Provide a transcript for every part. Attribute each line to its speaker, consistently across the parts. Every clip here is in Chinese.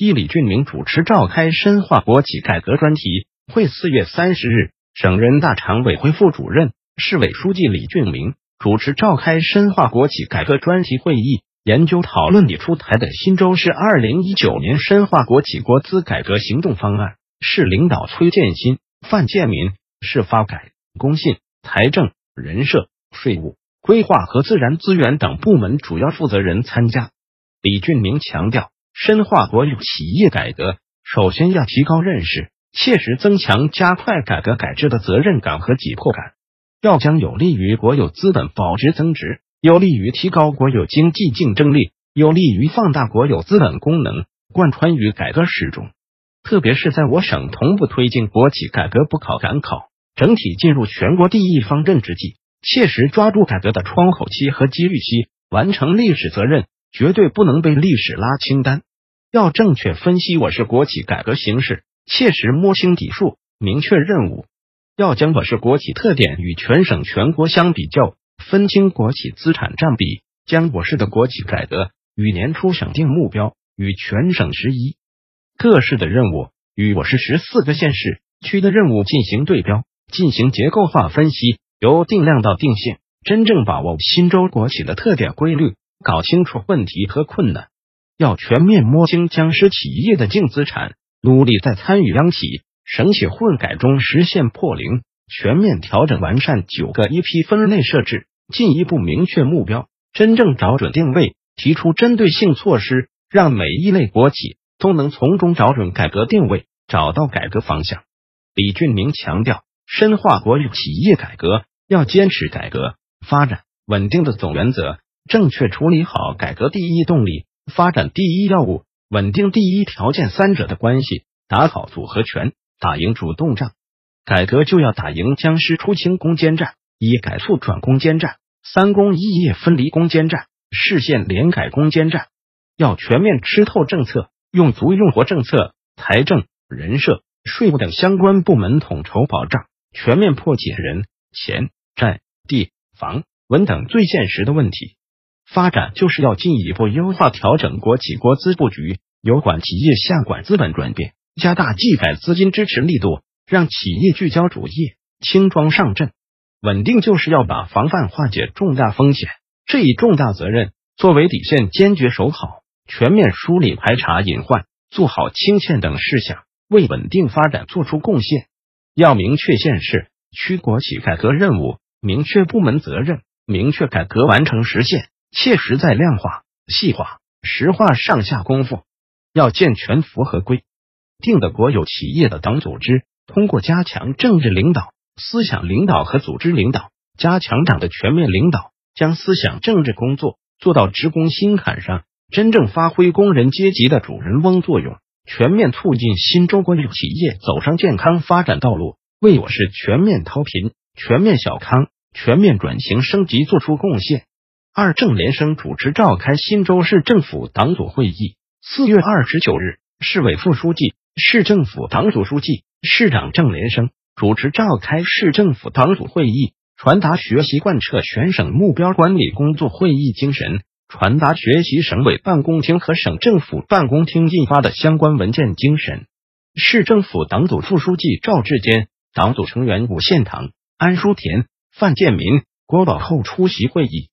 Speaker 1: 一李俊明主持召开深化国企改革专题会。四月三十日，省人大常委会副主任、市委书记李俊明主持召开深化国企改革专题会议，研究讨论拟出台的新州市二零一九年深化国企国资改革行动方案。市领导崔建新、范建民，市发改、工信、财政、人社、税务、规划和自然资源等部门主要负责人参加。李俊明强调。深化国有企业改革，首先要提高认识，切实增强加快改革改制的责任感和紧迫感。要将有利于国有资本保值增值、有利于提高国有经济竞争力、有利于放大国有资本功能贯穿于改革始终。特别是在我省同步推进国企改革不考赶考，整体进入全国第一方阵之际，切实抓住改革的窗口期和机遇期，完成历史责任，绝对不能被历史拉清单。要正确分析我市国企改革形势，切实摸清底数，明确任务。要将我市国企特点与全省全国相比较，分清国企资产占比，将我市的国企改革与年初省定目标与全省十一各市的任务与我市十四个县市区的任务进行对标，进行结构化分析，由定量到定性，真正把握新州国企的特点规律，搞清楚问题和困难。要全面摸清僵尸企业的净资产，努力在参与央企、省企混改中实现破零，全面调整完善九个一批分类设置，进一步明确目标，真正找准定位，提出针对性措施，让每一类国企都能从中找准改革定位，找到改革方向。李俊明强调，深化国有企业改革要坚持改革发展稳定的总原则，正确处理好改革第一动力。发展第一要务，稳定第一条件三者的关系，打好组合拳，打赢主动仗。改革就要打赢僵尸出清攻坚战，以改促转攻坚战，三公一业分离攻坚战，市县联改攻坚战。要全面吃透政策，用足用活政策、财政、人社、税务等相关部门统筹保障，全面破解人、钱、债、地、房、文等最现实的问题。发展就是要进一步优化调整国企国资布局，由管企业下管资本转变，加大技改资金支持力度，让企业聚焦主业，轻装上阵。稳定就是要把防范化解重大风险这一重大责任作为底线，坚决守好，全面梳理排查隐患，做好清欠等事项，为稳定发展做出贡献。要明确县市区国企改革任务，明确部门责任，明确改革完成实现。切实在量化、细化、实化上下功夫，要健全符合规定的国有企业的党组织，通过加强政治领导、思想领导和组织领导，加强党的全面领导，将思想政治工作做到职工心坎上，真正发挥工人阶级的主人翁作用，全面促进新州国有企业走上健康发展道路，为我市全面脱贫、全面小康、全面转型升级做出贡献。二郑连生主持召开新州市政府党组会议。四月二十九日，市委副书记、市政府党组书记、市长郑连生主持召开市政府党组会议，传达学习贯彻全省目标管理工作会议精神，传达学习省委办公厅和省政府办公厅印发的相关文件精神。市政府党组副书记赵志坚、党组成员伍献堂、安书田、范建民、郭宝厚出席会议。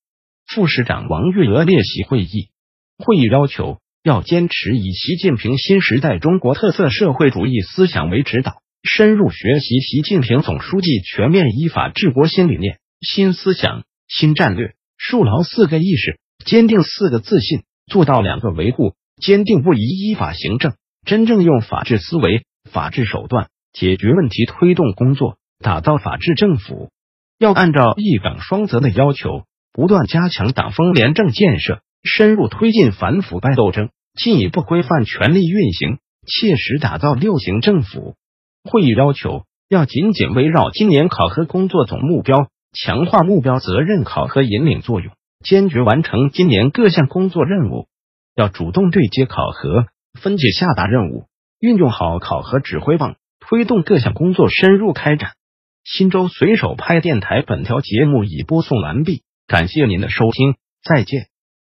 Speaker 1: 副市长王玉娥列席会议。会议要求要坚持以习近平新时代中国特色社会主义思想为指导，深入学习习近平总书记全面依法治国新理念、新思想、新战略，树牢四个意识，坚定四个自信，做到两个维护，坚定不移依法行政，真正用法治思维、法治手段解决问题，推动工作，打造法治政府。要按照一岗双责的要求。不断加强党风廉政建设，深入推进反腐败斗争，进一步规范权力运行，切实打造六型政府。会议要求要紧紧围绕今年考核工作总目标，强化目标责任考核引领作用，坚决完成今年各项工作任务。要主动对接考核，分解下达任务，运用好考核指挥棒，推动各项工作深入开展。新州随手拍电台本条节目已播送完毕，感谢您的收听，再见。